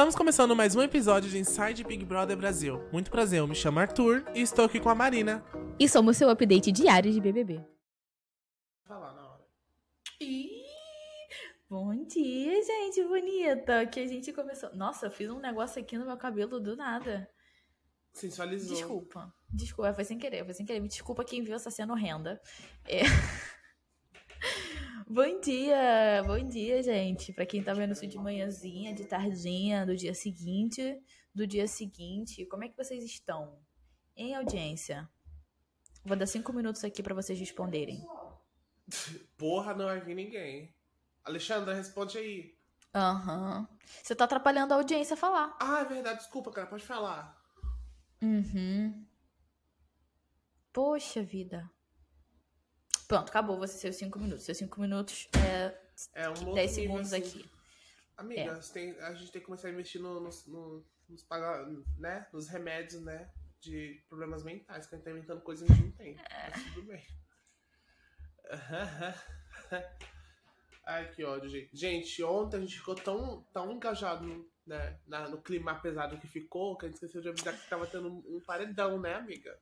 Estamos começando mais um episódio de Inside Big Brother Brasil. Muito prazer, eu me chamo Arthur e estou aqui com a Marina. E somos seu update diário de BBB. Falar na hora. Ih, bom dia, gente bonita. Que a gente começou. Nossa, eu fiz um negócio aqui no meu cabelo do nada. Sensualizou. Desculpa. Desculpa, foi sem querer, foi sem querer. Me desculpa quem viu essa cena horrenda. É. bom dia, bom dia, gente. Pra quem tá vendo isso de manhãzinha, de tardinha, do dia seguinte, do dia seguinte. Como é que vocês estão? Em audiência. Vou dar cinco minutos aqui pra vocês responderem. Porra, não vir ninguém. Alexandra, responde aí. Aham. Você tá atrapalhando a audiência a falar. Ah, é verdade, desculpa, cara, pode falar. Uhum. Poxa vida. Pronto, acabou você seus cinco minutos. Seus cinco minutos é É um outro 10 nível, segundos assim. aqui. Amiga, É. tem- a gente tem que começar a investir no- nos, no- nos, né? nos remédios, né? De problemas mentais, que a gente tá inventando coisas que a gente não tem. Mas tudo bem. Ai, que ódio, gente. Gente, ontem a gente ficou tão, tão engajado né, na- no clima pesado que ficou, que a gente esqueceu de avisar que tava tendo um, um paredão, né, amiga?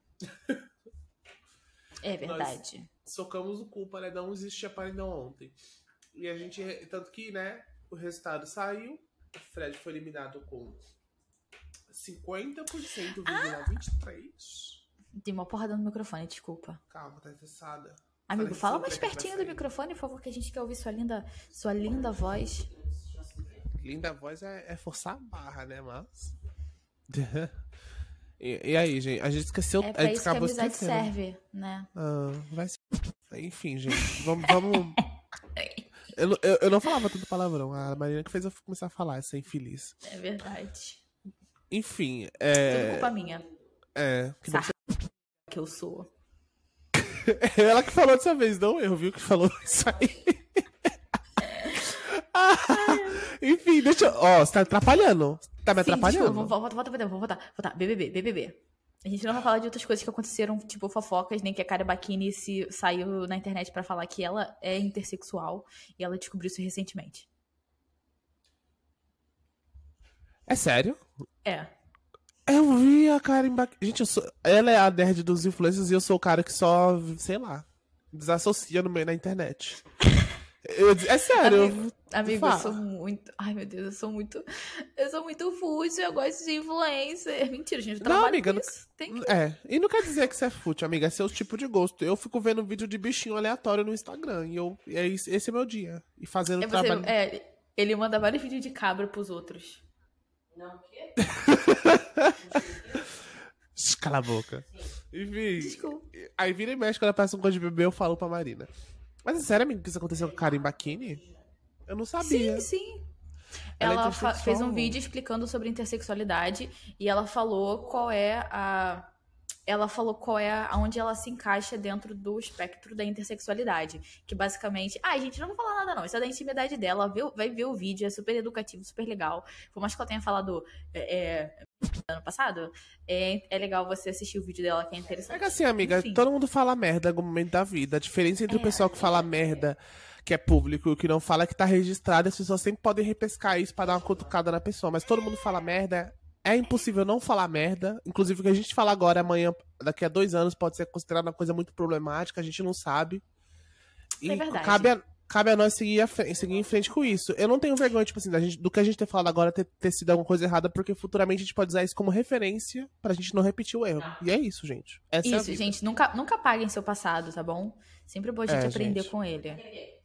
É verdade. Socamos o cu, o paredão existia paredão ontem. E a gente, tanto que, né, o resultado saiu, o Fred foi eliminado com 50,23. Tem uma porrada no microfone, desculpa. Calma, tá estressada. Amigo, Falei fala sempre mais pertinho do microfone, por favor, que a gente quer ouvir sua linda, sua linda voz. Linda voz é, é forçar a barra, né, mas... e, e aí, gente, a gente esqueceu, É a pra gente isso que a amizade esquecendo. serve, né? Ah, vai se... Enfim, gente, vamos... vamos... Eu, não- eu, eu não falava tanto palavrão, a Marina que fez eu começar a falar, essa infeliz. É verdade. Enfim, Tudo é... culpa minha. É, que Sarra que eu sou. Ela que falou dessa vez, não eu, viu? Que falou isso aí. Ah, Enfim, deixa eu. Ó, você tá atrapalhando. Tá me Sim, atrapalhando? desculpa, vamos- volta, volta, volta, voltar. Voltar. BBB, BBB. A gente não vai falar de outras coisas que aconteceram, tipo fofocas, nem que a Karen Bakini se saiu na internet pra falar que ela é intersexual e ela descobriu isso recentemente. É sério? É. Eu vi a Karen Bak... Gente, eu sou... ela é a nerd dos influencers e eu sou o cara que só, sei lá, desassocia no meio da internet. Eu... É sério. Amigo, amigo eu sou muito. Ai, meu Deus, eu sou muito. Eu sou muito fútil, eu gosto de influencer. Mentira, gente, eu Não, amiga, não- que... É, e não quer dizer que você é fútil, amiga, é seu tipo de gosto. Eu fico vendo vídeo de bichinho aleatório no Instagram e eu... e é esse é meu dia. E fazendo É você, trabalho... é, ele manda vários vídeos de cabra pros outros. Shh, Cala a boca. Enfim. Desculpa. Aí vira e mexe quando ela peça um coisa de bebê, eu falo pra Marina. Mas é sério, amigo, que isso aconteceu com a Karen Bakini? Eu não sabia. Sim, sim. Ela é Ela intersexual? fez um vídeo explicando sobre intersexualidade e ela falou qual é a. Ela falou qual é aonde ela se encaixa dentro do espectro da intersexualidade. Que basicamente. Ah, gente, não vou falar nada, não. Isso é da intimidade dela. Vê vai ver o vídeo, é super educativo, super legal. Por mais que ela tenha falado é, é, ano passado, é, é legal você assistir o vídeo dela, que é interessante. É que assim, amiga, Enfim. todo mundo fala merda em algum momento da vida. A diferença entre o É. pessoal que fala merda, que é público, e o que não fala, é que tá registrado. As pessoas sempre podem repescar isso pra dar uma cutucada na pessoa. Mas todo mundo fala merda. É impossível não falar merda. Inclusive, o que a gente fala agora, amanhã, daqui a dois anos, pode ser considerado uma coisa muito problemática. A gente não sabe. E É verdade. cabe a, cabe a nós seguir, a fre- seguir em frente com isso. Eu não tenho vergonha, tipo assim, da gente, do que a gente ter falado agora ter, ter sido alguma coisa errada, porque futuramente a gente pode usar isso como referência pra gente não repetir o erro. E é isso, gente. Essa é Isso, vida. gente, nunca, nunca apaguem seu passado, tá bom? Sempre é bom a gente É, aprender gente. com ele.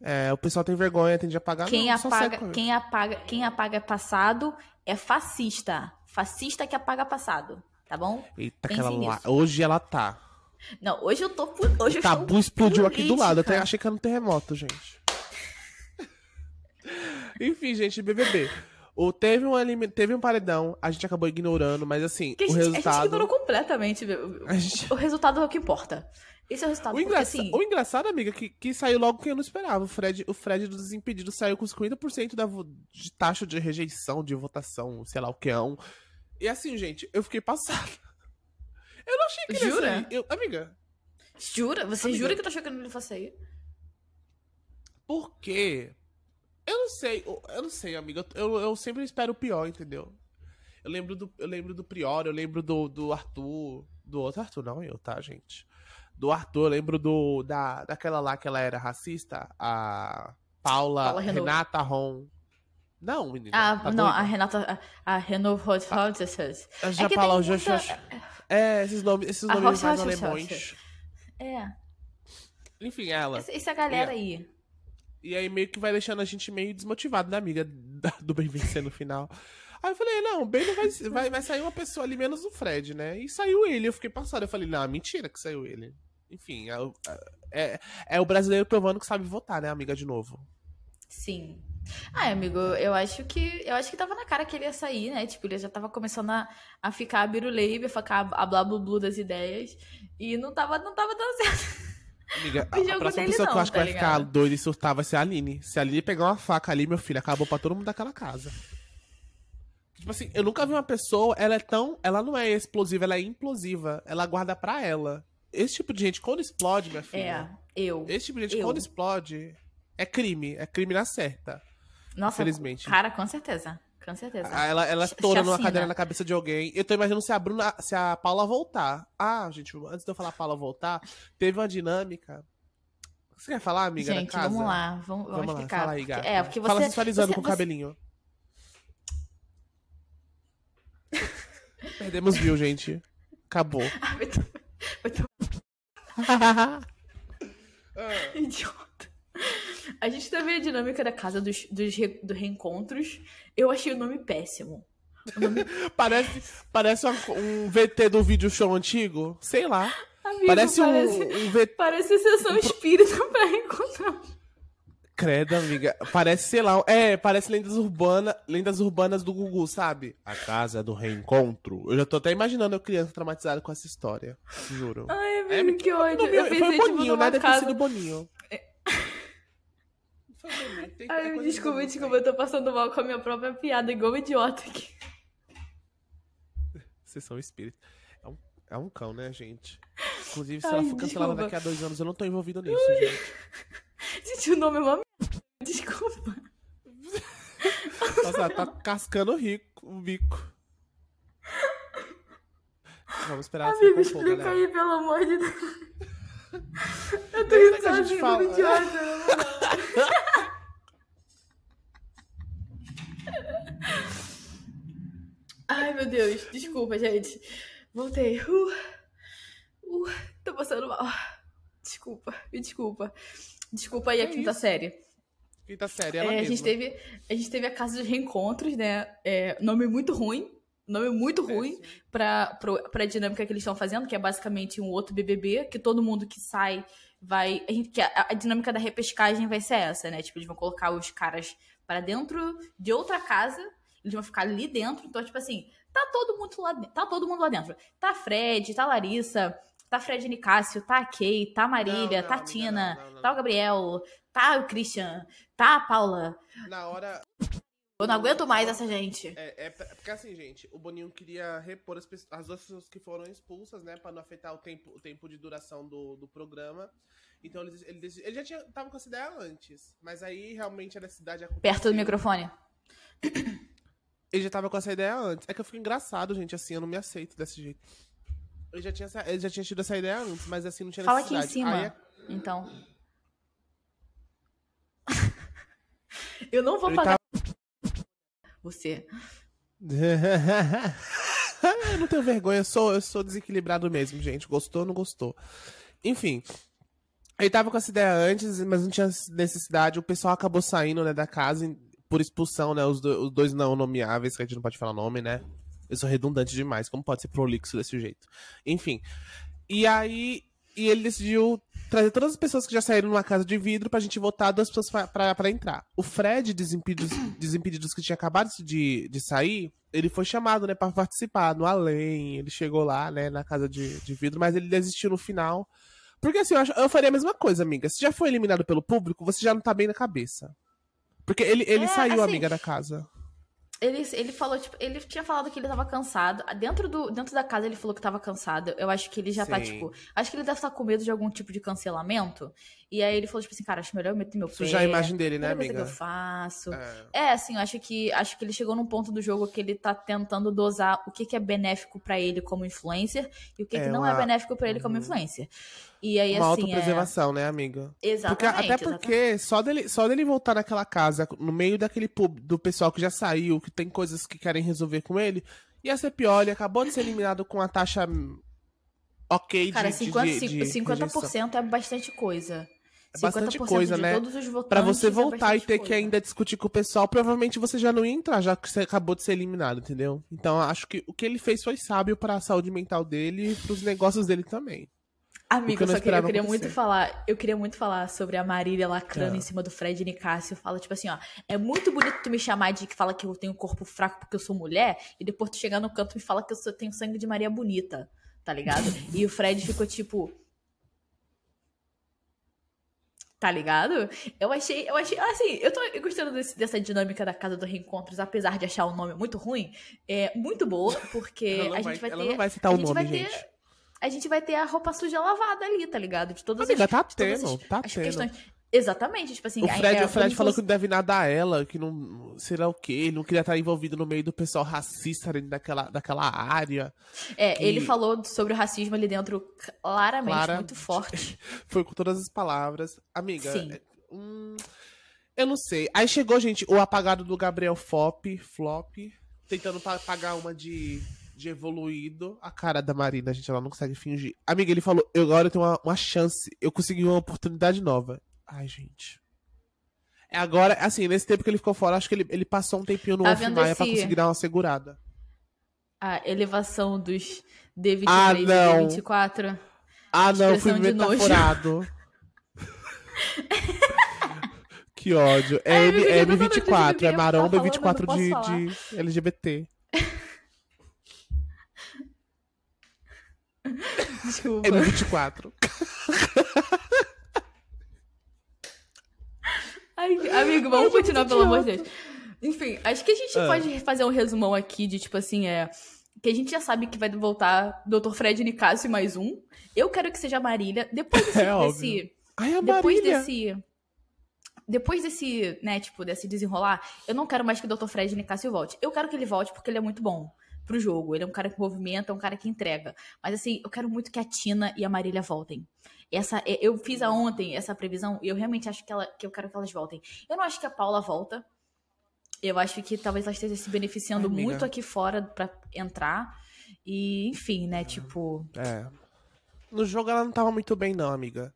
É, o pessoal tem vergonha, tende a apagar. Quem não, apaga, quem apaga, quem apaga passado é fascista. Fascista que apaga passado, tá bom? Eita, pense aquela lá. Hoje ela tá. Não, hoje eu tô hoje O tabu explodiu aqui do lado. Eu até política. achei que era um terremoto, gente. Enfim, gente, BBB. O, teve, um teve um paredão, a gente acabou ignorando, mas assim, Que a o gente, a gente resultado. ignorou completamente. gente- O resultado é o que importa. Esse é o resultado. O, porque, engraça- assim, o engraçado, amiga, que, que saiu logo que eu não esperava. O Fred, o Fred dos Desimpedidos saiu com 50% da vo- de taxa de rejeição, de votação, sei lá o que é um. E assim, gente, eu fiquei passada. Eu não achei que ele ia Jura? sair. Eu- amiga, Jura? Você Amiga. jura que eu tô achando que ele fosse sair? por quê? Eu não sei, eu não sei, amiga. Eu, eu sempre espero o pior, entendeu? Eu lembro do, eu lembro do Prior, eu lembro do, do Arthur. Do outro Arthur, não eu, tá, gente? Do Arthur, eu lembro do, da, daquela lá que ela era racista, a Paula, Paula. Renata Ron. Não, menina. Ah, tá não, doida? a Renata. A, a Renault Hot Hot Eu já É já, já- muita- É, esses nomes, esses A nomes mais alemães. É, Enfim, ela. essa, essa galera aí. E aí meio que vai deixando a gente meio desmotivado, né, amiga? Do bem vencer no final. Aí eu falei, não, bem não vai, vai, vai sair uma pessoa ali, menos o Fred, né? E saiu ele. Eu fiquei passado. Eu falei, não, mentira que saiu ele. Enfim, é, é, é o brasileiro provando que sabe votar, né, amiga, de novo. Sim. Ah, amigo, eu acho que eu acho que tava na cara que ele ia sair, né? Tipo, ele já tava começando a, a ficar a biruleibe, a ficar a blá blá das ideias. E não tava, não tava dando certo. Amiga, a, O a jogo próxima pessoa que eu não, acho que tá vai ficar ligado? doida e surtar vai ser a Aline. Se a Aline pegar uma faca ali, meu filho, acabou pra todo mundo daquela casa. Tipo assim, eu nunca vi uma pessoa, ela é tão. Ela não é explosiva, ela é implosiva. Ela guarda pra ela. Esse tipo de gente, quando explode, minha filha. É, eu. Esse tipo de gente, Eu. quando explode, é crime. É crime na certa. Nossa, Felizmente. cara, com certeza. Com certeza. Ah, Ela, ela estoura numa cadeira na cabeça de alguém. Eu tô imaginando se a Bruna, se a Paula voltar. Ah, gente, antes de eu falar a Paula voltar, teve uma dinâmica. Você quer falar, amiga, Gente, vamos lá, vamos, vamos, Vamos lá, explicar. fala aí, gata. é, porque você. Fala sensualizando você- com o você- cabelinho. Perdemos view, gente. Acabou. Ah, vai to- vai to- Idiota. A gente teve a dinâmica da casa dos, dos, re- dos reencontros. Eu achei o nome péssimo. O nome parece parece um VT do vídeo show antigo. Sei lá. Amigo, Parece, parece, um, um VT. parece sessão espírita pra reencontrar. Credo, amiga. Parece, sei lá. É, parece lendas urbanas, lendas urbanas do Gugu, sabe? A casa do reencontro. Eu já tô até imaginando eu criança traumatizada com essa história. Juro. Ai, amigo, É, que ódio. Eu Foi pensei, tipo, Boninho, numa né? Deve ter casa... sido Boninho. O Boninho, tem- é Ai, coisa desculpa, do desculpa, eu tô passando mal com a minha própria piada, igual um idiota aqui. Vocês são espíritos. É um, é um cão, né, gente? Inclusive, se Ai, ela for cancelada daqui a dois anos, eu não tô envolvido nisso, gente. Gente, o nome é uma. Desculpa. Nossa, ela tá cascando o rico, o bico. Vamos esperar Amigo, explica galera. aí, pelo amor de Deus. Eu tô Deixa indo que a gente sozinha, fala. idiota. na moral. Ai, meu Deus. Desculpa, gente. Voltei. Uh, uh, tô passando mal. Desculpa, me desculpa. Desculpa aí a É quinta isso. série. Quinta série, ela É, a, mesma. gente teve, a gente teve a Casa dos Reencontros, né? É, nome muito ruim. Nome muito ruim pra, pro, pra dinâmica que eles estão fazendo, que é basicamente um outro BBB, que todo mundo que sai vai. A, gente, que a, a dinâmica da repescagem vai ser essa, né? Tipo, eles vão colocar os caras para dentro de outra casa, eles vão ficar ali dentro. Então, tipo assim, tá todo mundo lá dentro. Tá todo mundo lá dentro. Tá Fred, tá Larissa, tá Fred Nicásio, tá a Kay, tá a Marília, Não, tá a não, Tina, não, não, não. tá o Gabriel, tá o Christian, tá a Paula. Na hora. Eu não aguento mais essa gente. É, é porque assim, gente, o Boninho queria repor as, pessoas- as duas pessoas que foram expulsas, né? Pra não afetar o tempo, o tempo de duração do, do programa. Então ele, ele, ele já tinha, tava com essa ideia antes. Mas aí realmente a necessidade aconteceu. Perto do microfone. Ele já tava com essa ideia antes. É que eu fico engraçado, gente, assim, eu não me aceito desse jeito. Ele já tinha, essa- ele já tinha tido essa ideia antes, mas assim, não tinha Fala aqui em necessidade. cima. Aí é- Então. Eu não vou Ele pagar. Você. eu não tenho vergonha, eu sou, eu sou desequilibrado mesmo, gente. Gostou ou não gostou? Enfim. Ele tava com essa ideia antes, mas não tinha necessidade. O pessoal acabou saindo, né, da casa por expulsão, né? Os, do- os dois não nomeáveis, que a gente não pode falar nome, né? Eu sou redundante demais, como pode ser prolixo desse jeito? Enfim. E aí, e ele decidiu trazer todas as pessoas que já saíram numa casa de vidro pra gente votar duas pessoas pra entrar. O Fred, Desimpedidos, Desimpedidos que tinha acabado de, de sair, ele foi chamado, né, pra participar no além. Ele chegou lá, né, na casa de, de vidro, mas ele desistiu no final. Porque assim, eu, acho- eu faria a mesma coisa, amiga. Se já foi eliminado pelo público, você já não tá bem na cabeça. Porque ele, ele É, saiu, assim, amiga, da casa. Ele, ele falou, tipo, ele tinha falado que ele tava cansado. Dentro, do, dentro da casa ele falou que tava cansado. Eu acho que ele já tá, Sim. tipo. Acho que ele deve estar com medo de algum tipo de cancelamento. E aí ele falou, tipo assim, cara, acho melhor eu meter meu pé. Sujar a imagem dele, né, o amiga? que eu faço. É. É, assim, eu acho que acho que ele chegou num ponto do jogo que ele tá tentando dosar o que, que é benéfico pra ele como influencer e o que, É que não uma- é benéfico pra ele como Uhum. influencer. E aí, Uma assim, é... autopreservação, né, amiga? Porque, Exatamente. até exatamente. porque só dele, só dele voltar naquela casa, no meio daquele pub, do pessoal que já saiu, que tem coisas que querem resolver com ele, ia ser pior. Ele acabou de ser eliminado com a taxa hum, ok de, Cara, de, 50%, de, de rejeição. 50% é bastante coisa. É bastante 50% coisa, de né? Pra você é voltar e ter coisa. que ainda discutir com o pessoal, provavelmente você já não ia entrar, já que você acabou de ser eliminado, entendeu? Então acho que o que ele fez foi sábio pra saúde mental dele e pros negócios dele também. Amigo, eu só que eu queria muito falar, eu queria muito falar sobre a Marília lacrando Ah. em cima do Fred Nicásio. Fala, tipo assim, ó, é muito bonito tu me chamar de que fala que eu tenho um corpo fraco porque eu sou mulher, e depois tu chegar no canto e me fala que eu sou- tenho sangue de Maria Bonita, tá ligado? E o Fred ficou tipo. Tá ligado? Eu achei, eu achei, assim, eu tô gostando desse- dessa dinâmica da Casa dos Reencontros, apesar de achar o nome muito ruim, é muito boa, porque Ela a vai, gente vai ela ter. não vai citar a o gente nome, vai ter- gente. a gente vai ter a roupa suja lavada ali, tá ligado? De todas Amiga, as, tá tendo, as- tá as tendo. questões. Exatamente, tipo assim. O a- Fred, é, o Fred falou que não deve nada a ela, que não. Será o quê? Ele não queria estar envolvido no meio do pessoal racista dentro daquela, daquela área. É, que- ele falou sobre o racismo ali dentro claramente, Clara- muito forte. Foi com todas as palavras. Amiga, Sim. é, hum, eu não sei. Aí chegou, gente, o apagado do Gabriel Fop, Flop, tentando pa- pagar uma de, de evoluído. A cara da Marina, gente, ela não consegue fingir. Amiga, ele falou, eu agora eu tenho uma, uma chance, eu consegui uma oportunidade nova. Ai, gente. É agora, assim, nesse tempo que ele ficou fora, acho que ele, ele passou um tempinho no Tá Maia pra esse- conseguir dar uma segurada. A elevação dos D23 Ah, e não. D24. Ah, não, fui metaforado. que ódio. É, Ai, M, é eu tô falando M24, disso, é maromba falando, 24 eu de, de LGBT. Desculpa. M24. Ai, amigo, vamos Ai, continuar, pelo amor de. Deus. Enfim, acho que a gente Ah. pode fazer um resumão aqui de, tipo assim, é. Que a gente já sabe que vai voltar Dr. Fred Nicásio mais um. Eu quero que seja a Marília. Depois desse. É desse Ai, a depois Marília. desse. Depois desse, né, tipo, desse desenrolar, eu não quero mais que o Dr. Fred Nicásio volte. Eu quero que ele volte porque ele é muito bom pro jogo. Ele é um cara que movimenta, é um cara que entrega. Mas assim, eu quero muito que a Tina e a Marília voltem. Essa, é, eu fiz a ontem essa previsão e eu realmente acho que, ela, que eu quero que elas voltem. Eu não acho que a Paula volta. Eu acho que talvez ela esteja se beneficiando Ai, muito aqui fora pra entrar. E, enfim, né, tipo. É. No jogo ela não tava muito bem, não, amiga.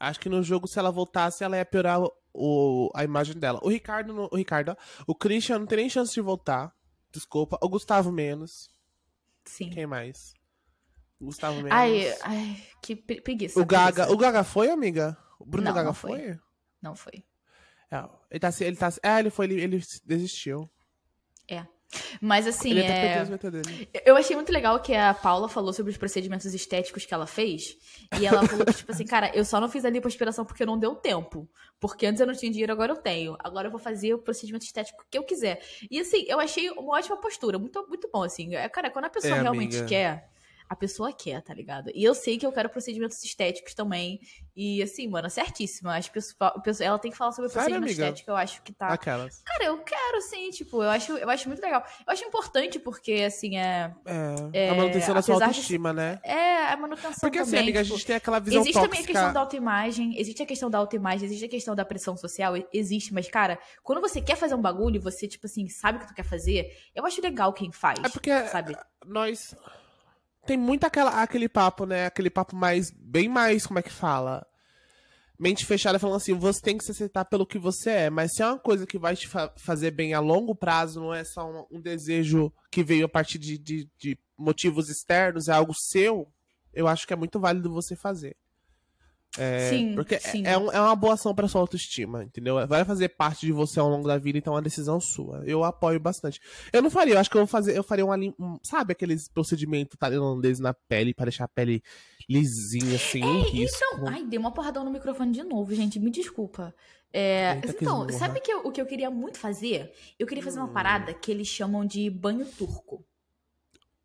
Acho que no jogo, se ela voltasse, ela ia piorar o, a imagem dela. O Ricardo, o Ricardo, o Christian não tem nem chance de voltar. Desculpa. O Gustavo menos. Sim. Quem mais? O Gustavo menos. Ai, ai, que pre- preguiça. o Gaga. preguiça. O Gaga foi, amiga? O Bruno Não, Gaga não foi. foi? Não foi. É, ele tá, ele tá. É, ele foi, ele, ele desistiu. Mas assim, ele é. Eu achei muito legal que a Paula falou sobre os procedimentos estéticos que ela fez. E ela falou que, tipo assim, cara, eu só não fiz a lipoaspiração porque não deu tempo. Porque antes eu não tinha dinheiro, agora eu tenho. Agora eu vou fazer o procedimento estético que eu quiser. E assim, eu achei uma ótima postura. Muito, muito bom, assim. É, Cara, quando a pessoa É, realmente amiga. quer, a pessoa quer, tá ligado? E eu sei que eu quero procedimentos estéticos também. E assim, mano, certíssima. O pessoal- ela tem que falar sobre o Sério, procedimento amiga? estético. Eu acho que tá. Aquelas. Cara, eu quero, sim, tipo, eu acho, eu acho muito legal. Eu acho importante porque, assim, é. É, a manutenção da sua apesar de- autoestima, né? É, a manutenção Porque assim, também. amiga, a tipo, gente tem aquela visão Existe também a tóxica. questão da autoimagem, existe a questão da autoimagem, existe a questão da pressão social, existe, mas, cara, quando você quer fazer um bagulho e você, tipo assim, sabe o que tu quer fazer, eu acho legal quem faz. É porque sabe? nós tem muito aquela, aquele papo, né? Aquele papo mais bem mais, como é que fala? Mente fechada falando assim, você tem que se aceitar pelo que você é, mas se é uma coisa que vai te fa- fazer bem a longo prazo, não é só um, um desejo que veio a partir de, de, de motivos externos, é algo seu, eu acho que é muito válido você fazer. É, sim, porque sim. É, é um- é uma boa ação pra sua autoestima, entendeu? Vai fazer parte de você ao longo da vida, então é uma decisão sua. Eu apoio bastante. Eu não faria, eu acho que eu vou fazer, eu faria uma lim- um, sabe aqueles procedimentos tailandês na pele pra deixar a pele lisinha assim, um risco. Então, ai, dei uma porradão no microfone de novo, gente, me desculpa. É, então, sabe que eu- o que eu queria muito fazer? Eu queria fazer uma Hum. parada que eles chamam de banho turco.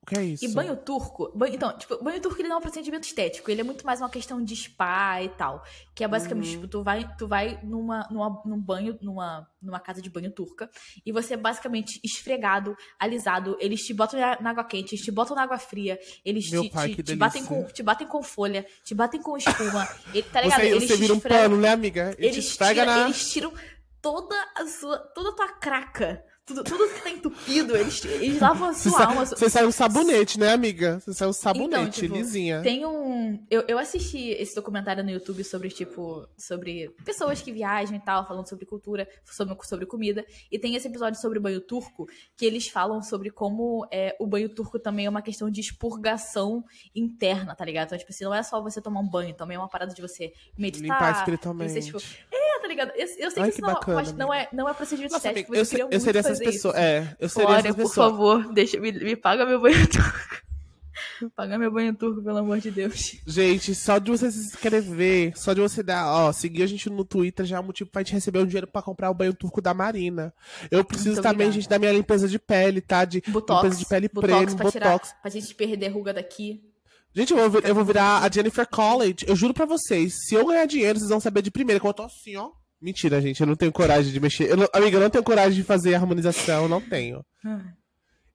O que é isso? E banho turco, banho- então, tipo, banho turco ele não é um procedimento estético, ele é muito mais uma questão de spa e tal. Que é basicamente, Uhum. tipo, tu vai, tu vai numa, numa, num banho, numa, numa casa de banho turca, e você é basicamente esfregado, alisado, eles te botam na, água quente, eles te botam na água fria, eles Meu te, pai, te, te batem com, te batem com folha, te batem com espuma, e, tá ligado? Você, eles você vira um pano, né, amiga? Ele eles, esfrega tira- na... eles tiram toda a sua, toda a tua craca, tudo, tudo que tá entupido, eles, eles lavam a Você, sua sa- alma, você sai um sabonete, né, amiga? Você sai um sabonete, tipo, lisinha. Tem um. Eu, eu assisti esse documentário no YouTube sobre, tipo, sobre pessoas que viajam e tal, falando sobre cultura, sobre, sobre comida. E tem esse episódio sobre banho turco, que eles falam sobre como é, o banho turco também é uma questão de expurgação interna, tá ligado? Então, tipo assim, não é só você tomar um banho, também é uma parada de você meditar. Limpar espiritualmente. Você, tipo, é, ligado? Eu, eu sei Ai, que que isso não, bacana, mas não, é, não é procedimento Nossa, estético, amiga, eu, mas queria eu muito seria essas pessoas. isso. É, eu seria Glória, essas por favor, deixa, me, me paga meu banho turco. Paga meu banho turco, pelo amor de Deus. Gente, só de você se inscrever, só de você dar, ó, seguir a gente no Twitter já é um motivo pra gente receber um dinheiro pra comprar o banho turco da Marina. Eu preciso Muito também, obrigada. gente, da minha limpeza de pele, tá? De Botox. limpeza de pele botox premium, pra tirar, botox. pra gente perder ruga daqui. Gente, eu vou, eu vou virar a Jennifer College. Eu juro pra vocês, se eu ganhar dinheiro, vocês vão saber de primeira, que eu tô assim, ó. Mentira, gente, eu não tenho coragem de mexer. Eu não- amiga, eu não tenho coragem de fazer harmonização, não tenho.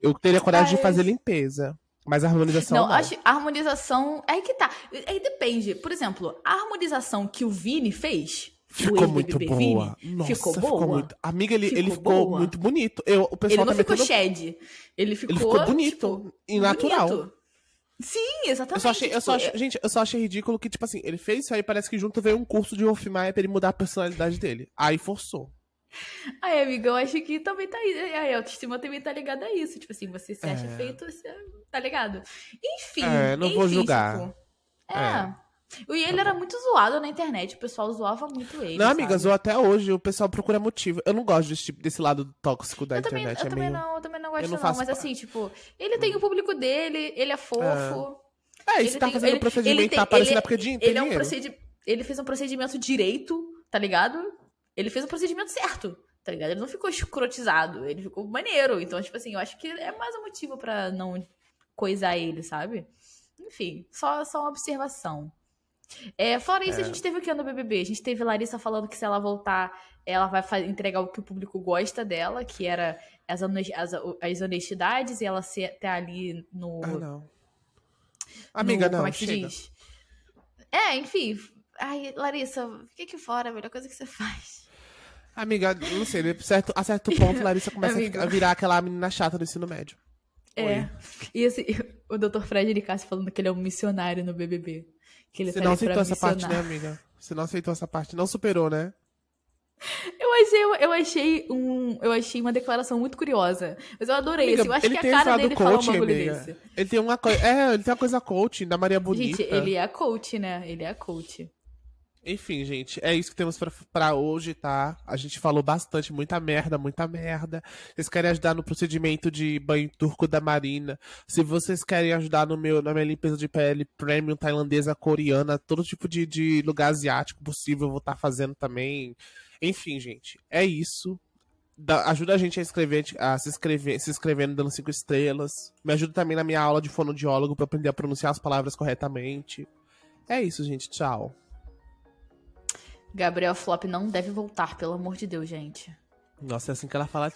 Eu teria coragem de fazer limpeza. Mas a harmonização Não, não. acho a harmonização. Aí que tá. Aí depende. Por exemplo, a harmonização que o Vini fez. Ficou muito boa. Vini, Nossa, ficou boa. muito. Amiga, ele ficou, ele Ficou ficou boa. muito bonito. Eu, o pessoal Ele não tá ficou metendo... shed. Ele ficou. Ele ficou bonito tipo, e natural. bonito. Sim, exatamente. Eu só achei, eu só tipo, achei- gente, eu só achei ridículo que, tipo assim, ele fez isso aí, parece que junto veio um curso de Wolf Maia pra ele mudar a personalidade dele. Aí forçou. Ai, amiga, eu acho que também tá aí. A autoestima também tá ligada a isso. Tipo assim, você se acha É. feito, você tá ligado? Enfim. É, não vou enfim, julgar. tipo, é. E ele era muito zoado na internet, o pessoal zoava muito ele. não, amiga, zoou até hoje, o pessoal procura motivo. Eu não gosto desse, tipo, desse lado tóxico da Eu também, internet. eu é também meio... não, eu também não gosto, eu não não, Mas assim, tipo, ele tem o público dele, ele é fofo. É, ele você tá tem- fazendo ele- procedimento, ele tem- tá é porque din- tem Ele é um procedi... Ele fez um procedimento direito, tá ligado? Ele fez um procedimento certo, tá ligado? Ele não ficou escrotizado, ele ficou maneiro. Então, tipo assim, eu acho que é mais um motivo pra não coisar ele, sabe? Enfim, só, só uma observação. É, fora isso, a gente teve o que no BBB? A gente teve Larissa falando que se ela voltar, ela vai entregar o que o público gosta dela, que era as, as, as honestidades, e ela ser até ali no. Ah, não. Amiga, no- não, Como é que se chega. diz? É, enfim. Ai, Larissa, fica aqui fora, a melhor coisa que você faz. Amiga, não sei, né? certo, a certo ponto, Larissa começa a, a virar aquela menina chata do ensino médio. É. E esse, o Dr. Fred Nicásio falando que ele é um missionário no BBB. Que ele Você não aceitou essa parte, né, amiga? Você não aceitou essa parte, não superou, né? Eu achei, eu achei um, eu achei uma declaração muito curiosa. Mas eu adorei Amiga, isso. Eu acho que a cara dele falar um bagulho desse. Ele tem uma coisa. É, ele tem uma coisa coaching da Maria Bonita. Gente, ele é coach, né? Ele é coach. Enfim, gente, é isso que temos pra hoje, tá? A gente falou bastante, muita merda, muita merda. Vocês querem ajudar no procedimento de banho turco da Marina? Se vocês querem ajudar no meu, na minha limpeza de pele premium tailandesa, coreana, todo tipo de, de lugar asiático possível, eu vou estar fazendo também. Enfim, gente, é isso. Dá- ajuda a gente a escrever, a se inscrever, se inscrevendo, dando cinco estrelas. Me ajuda também na minha aula de fonoaudiólogo pra aprender a pronunciar as palavras corretamente. É isso, gente. Tchau. Gabriel Flop não deve voltar, pelo amor de Deus, gente. Nossa, é assim que ela fala.